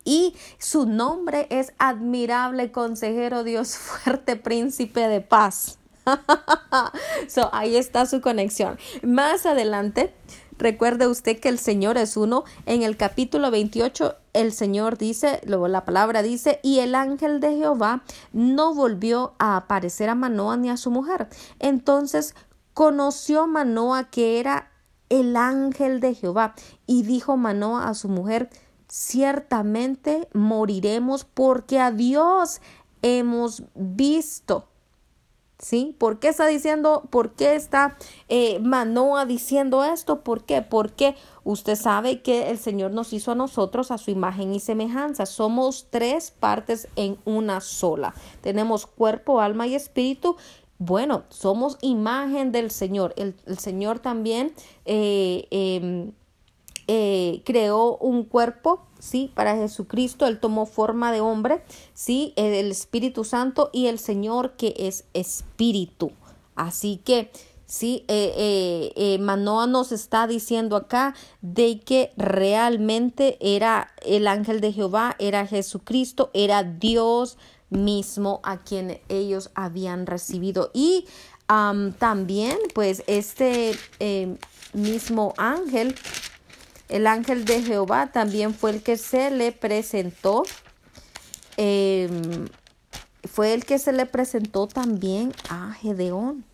S1: Y su nombre es admirable consejero Dios fuerte príncipe de paz. so, ahí está su conexión. Más adelante Recuerde usted que el Señor es uno. En el capítulo 28 el Señor dice, luego la palabra dice, y el ángel de Jehová no volvió a aparecer a Manoa ni a su mujer. Entonces conoció Manoa que era el ángel de Jehová y dijo Manoa a su mujer, ciertamente moriremos porque a Dios hemos visto. ¿Sí? ¿Por qué está diciendo, por qué está eh, Manoa diciendo esto? ¿Por qué? Porque usted sabe que el Señor nos hizo a nosotros a su imagen y semejanza. Somos tres partes en una sola. Tenemos cuerpo, alma y espíritu. Bueno, somos imagen del Señor. El, Señor también eh, em, eh, creó un cuerpo ¿sí? Para Jesucristo, Él tomó forma de hombre, ¿sí? El Espíritu Santo y el Señor que es Espíritu. Así que, sí, eh, eh, eh, Manoa nos está diciendo acá de que realmente era el ángel de Jehová, era Jesucristo, era Dios mismo a quien ellos habían recibido. Y también, pues, este mismo ángel el ángel de Jehová también fue el que se le presentó. Em, fue el que se le presentó también a Gedeón.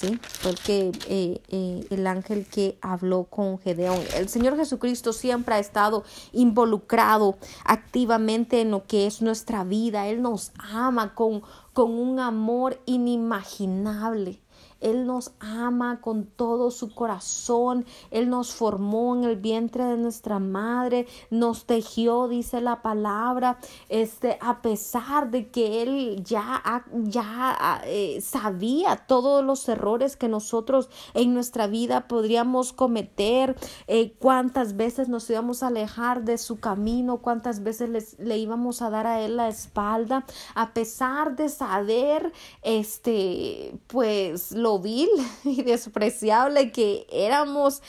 S1: ¿sí? Fue eh, eh, el ángel que habló con Gedeón. El Señor Jesucristo siempre ha estado involucrado activamente en lo que es nuestra vida. Él nos ama con, con un amor inimaginable. Él nos ama con todo su corazón. Él nos formó en el vientre de nuestra madre, nos tejió, dice la palabra, este, a pesar de que Él ya, ya eh, sabía todos los errores que nosotros en nuestra vida podríamos cometer, eh, cuántas veces nos íbamos a alejar de su camino, cuántas veces le íbamos a dar a Él la espalda, a pesar de saber, este, pues, lo vil y despreciable que éramos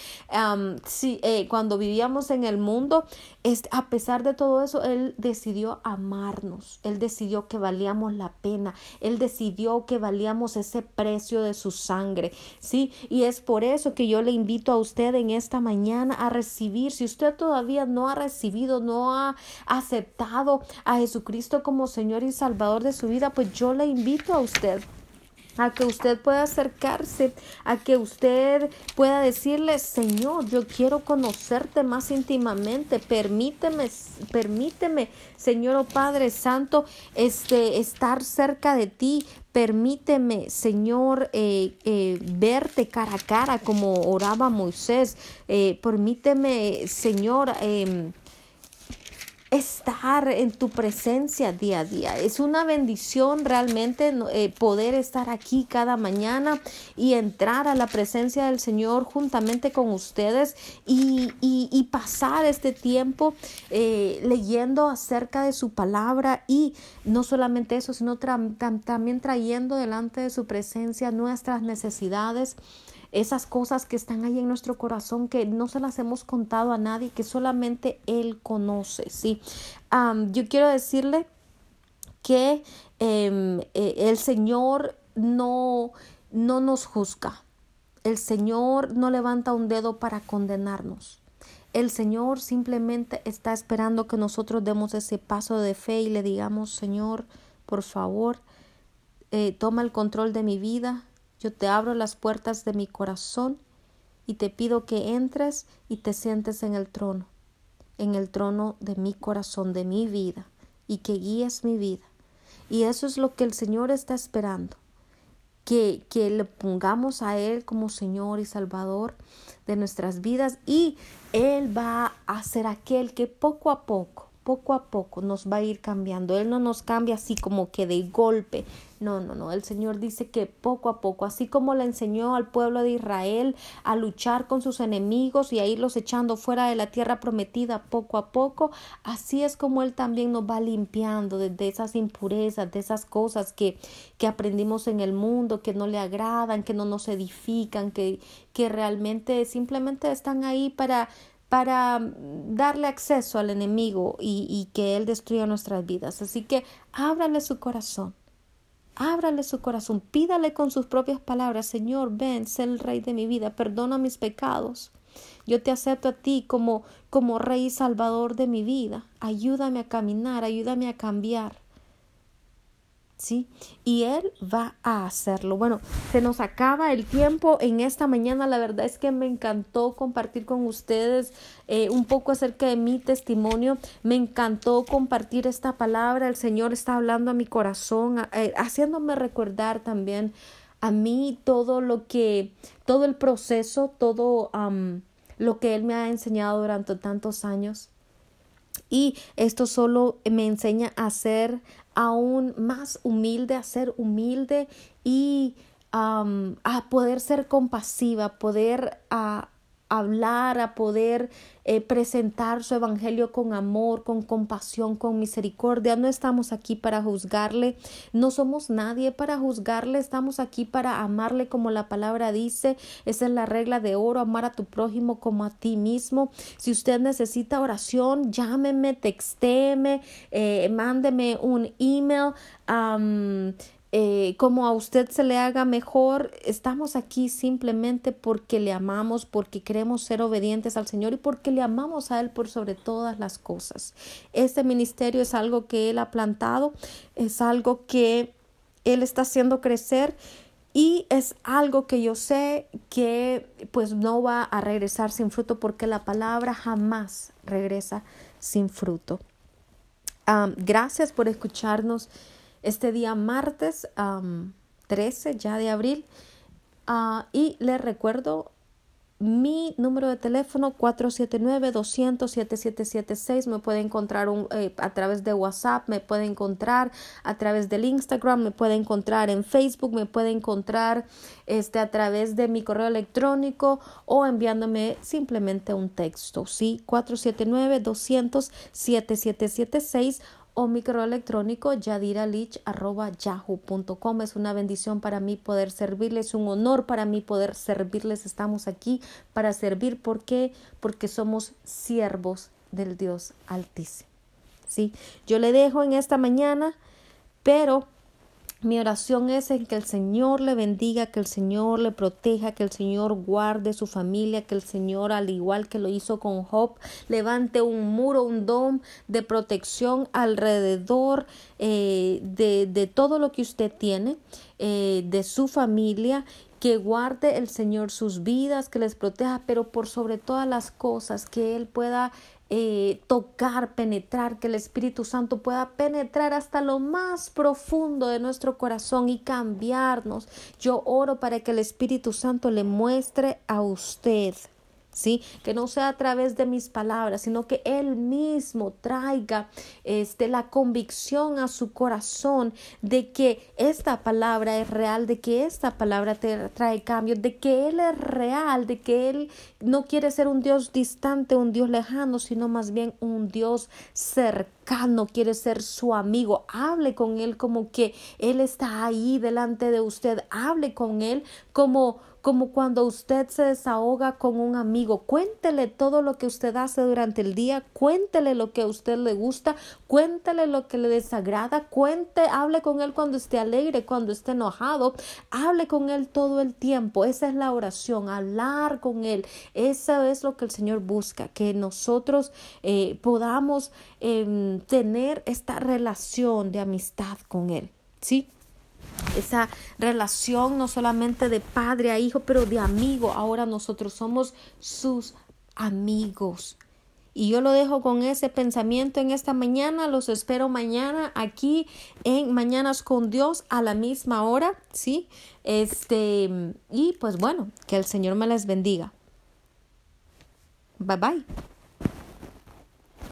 S1: eh, cuando vivíamos en el mundo, a pesar de todo eso, Él decidió amarnos, Él decidió que valíamos la pena, Él decidió que valíamos ese precio de su sangre, ¿sí? Y es por eso que yo le invito a usted en esta mañana a recibir, si usted todavía no ha recibido, no ha aceptado a Jesucristo como Señor y Salvador de su vida, pues yo le invito a usted a que usted pueda acercarse, a que usted pueda decirle, Señor, yo quiero conocerte más íntimamente, permíteme, permíteme, Señor o oh Padre Santo, este, estar cerca de ti, permíteme, Señor, eh, eh, verte cara a cara como oraba Moisés, eh, permíteme, Señor, em, estar en tu presencia día a día. Es una bendición realmente eh, poder estar aquí cada mañana y entrar a la presencia del Señor juntamente con ustedes y, pasar este tiempo eh, leyendo acerca de su palabra y no solamente eso, sino también trayendo delante de su presencia nuestras necesidades esas cosas que están ahí en nuestro corazón que no se las hemos contado a nadie, que solamente Él conoce, ¿sí? yo quiero decirle que em, eh, el Señor no, no nos juzga. El Señor no levanta un dedo para condenarnos. El Señor simplemente está esperando que nosotros demos ese paso de fe y le digamos, Señor, por favor, eh, toma el control de mi vida, yo te abro las puertas de mi corazón y te pido que entres y te sientes en el trono, en el trono de mi corazón, de mi vida, y que guíes mi vida. Y eso es lo que el Señor está esperando, que, que le pongamos a Él como Señor y Salvador de nuestras vidas y Él va a ser aquel que poco a poco poco a poco nos va a ir cambiando. Él no nos cambia así como que de golpe. No, no, no. El Señor dice que poco a poco, así como le enseñó al pueblo de Israel a luchar con sus enemigos y a irlos echando fuera de la tierra prometida poco a poco, así es como Él también nos va limpiando de, esas impurezas, de esas cosas que, que aprendimos en el mundo, que no le agradan, que no nos edifican, que, que realmente simplemente están ahí para para darle acceso al enemigo y, que él destruya nuestras vidas. Así que ábrale su corazón. Ábrale su corazón, pídale con sus propias palabras, Señor, ven, sé el rey de mi vida, perdona mis pecados. Yo te acepto a ti como, como rey y salvador de mi vida. Ayúdame a caminar, ayúdame a cambiar. ¿Sí? Y Él va a hacerlo. Bueno, se nos acaba el tiempo en esta mañana. La verdad es que me encantó compartir con ustedes eh, un poco acerca de mi testimonio. Me encantó compartir esta palabra. El Señor está hablando a mi corazón, eh, haciéndome recordar también a mí todo lo que, todo el proceso, todo lo que Él me ha enseñado durante tantos años. Y esto solo me enseña a ser aún más humilde, a ser humilde y a poder ser compasiva, poder a, hablar, a poder eh, presentar su evangelio con amor, con compasión, con misericordia. No estamos aquí para juzgarle, no somos nadie para juzgarle, estamos aquí para amarle como la palabra dice. Esa es la regla de oro, amar a tu prójimo como a ti mismo. Si usted necesita oración, llámeme, textéme, eh, mándeme un email. Eh, como a usted se le haga mejor, estamos aquí simplemente porque le amamos, porque queremos ser obedientes al Señor y porque le amamos a Él por sobre todas las cosas. Este ministerio es algo que Él ha plantado, es algo que Él está haciendo crecer y es algo que yo sé que pues no va a regresar sin fruto porque la palabra jamás regresa sin fruto. gracias por escucharnos este día martes 13 ya de abril. Ah, y les recuerdo mi número de teléfono 479-200-7776 me puede encontrar eh, a través de WhatsApp, me puede encontrar a través del Instagram, me puede encontrar en Facebook, me puede encontrar este, a través de mi correo electrónico o enviándome simplemente un texto, ¿sí? 479-200-7776 o mi correo electrónico yadiralich.yahoo.com. Es una bendición para mí poder servirles, un honor para mí poder servirles. Estamos aquí para servir. ¿Por qué? Porque somos siervos del Dios Altísimo. ¿Sí? Yo le dejo en esta mañana, pero mi oración es en que el Señor le bendiga, que el Señor le proteja, que el Señor guarde su familia, que el Señor, al igual que lo hizo con Job, levante un muro, un dom de protección alrededor eh, de, de, todo lo que usted tiene, eh, de su familia que guarde el Señor sus vidas, que les proteja, pero por sobre todas las cosas, que Él pueda eh, tocar, penetrar, que el Espíritu Santo pueda penetrar hasta lo más profundo de nuestro corazón y cambiarnos. Yo oro para que el Espíritu Santo le muestre a usted ¿sí? Que no sea a través de mis palabras, sino que Él mismo traiga este, la convicción a su corazón de que esta palabra es real, de que esta palabra te trae cambio, de que Él es real, de que Él no quiere ser un Dios distante, un Dios lejano, sino más bien un Dios cercano, quiere ser su amigo. Hable con Él como que Él está ahí delante de usted, hable con Él como como cuando usted se desahoga con un amigo. Cuéntele todo lo que usted hace durante el día, cuéntele lo que a usted le gusta, cuéntele lo que le desagrada, cuente, hable con él cuando esté alegre, cuando esté enojado, hable con él todo el tiempo. Esa es la oración, hablar con él. Eso es lo que el Señor busca, que nosotros eh, podamos em, tener esta relación de amistad con él. ¿Sí? Esa relación no solamente de padre a hijo, pero de amigo. Ahora nosotros somos sus amigos. Y yo lo dejo con ese pensamiento en esta mañana. Los espero mañana aquí en Mañanas con Dios a la misma hora, ¿sí? Este, y pues bueno, que el Señor me les bendiga. Bye bye.